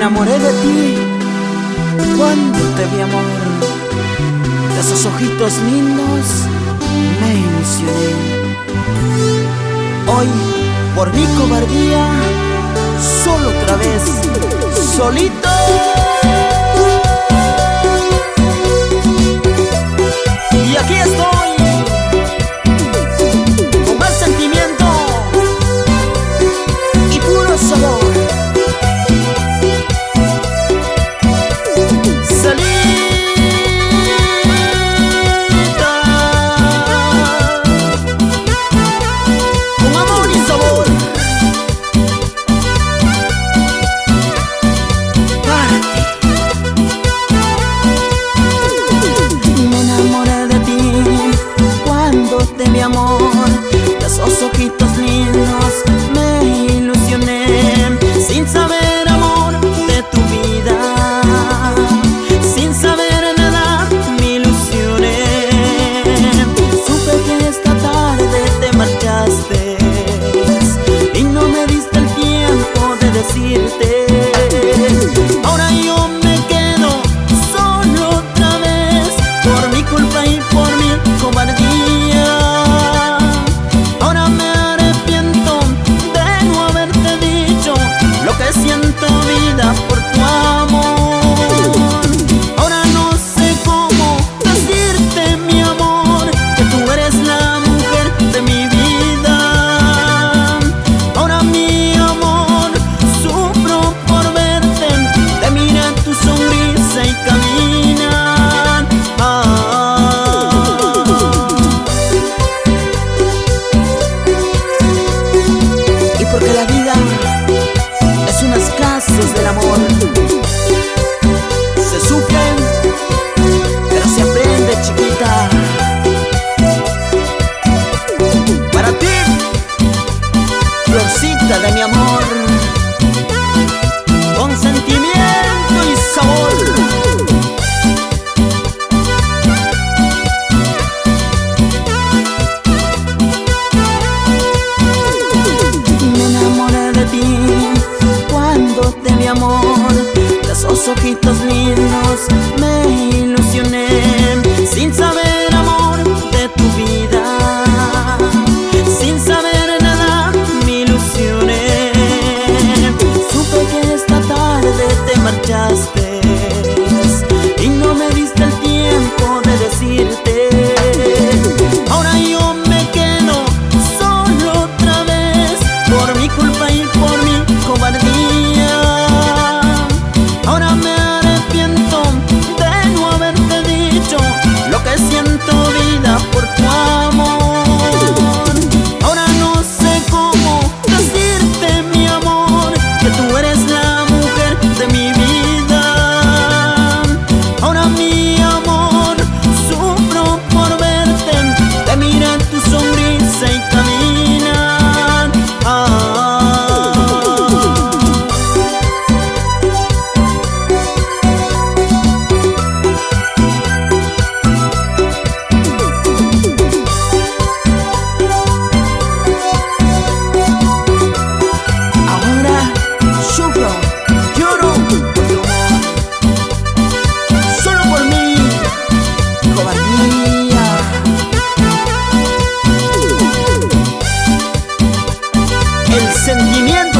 enamoré de ti cuando te vi amor. De esos ojitos lindos me ilusioné. Hoy, por mi cobardía, solo otra vez, solito. amor, esos ojitos lindos porque la vida es unas clases del amor. Se sufren, pero se aprende, chiquita. Para ti, florcita de mi amor. de mi amor, de esos ojitos lindos me ilusioné. sentimiento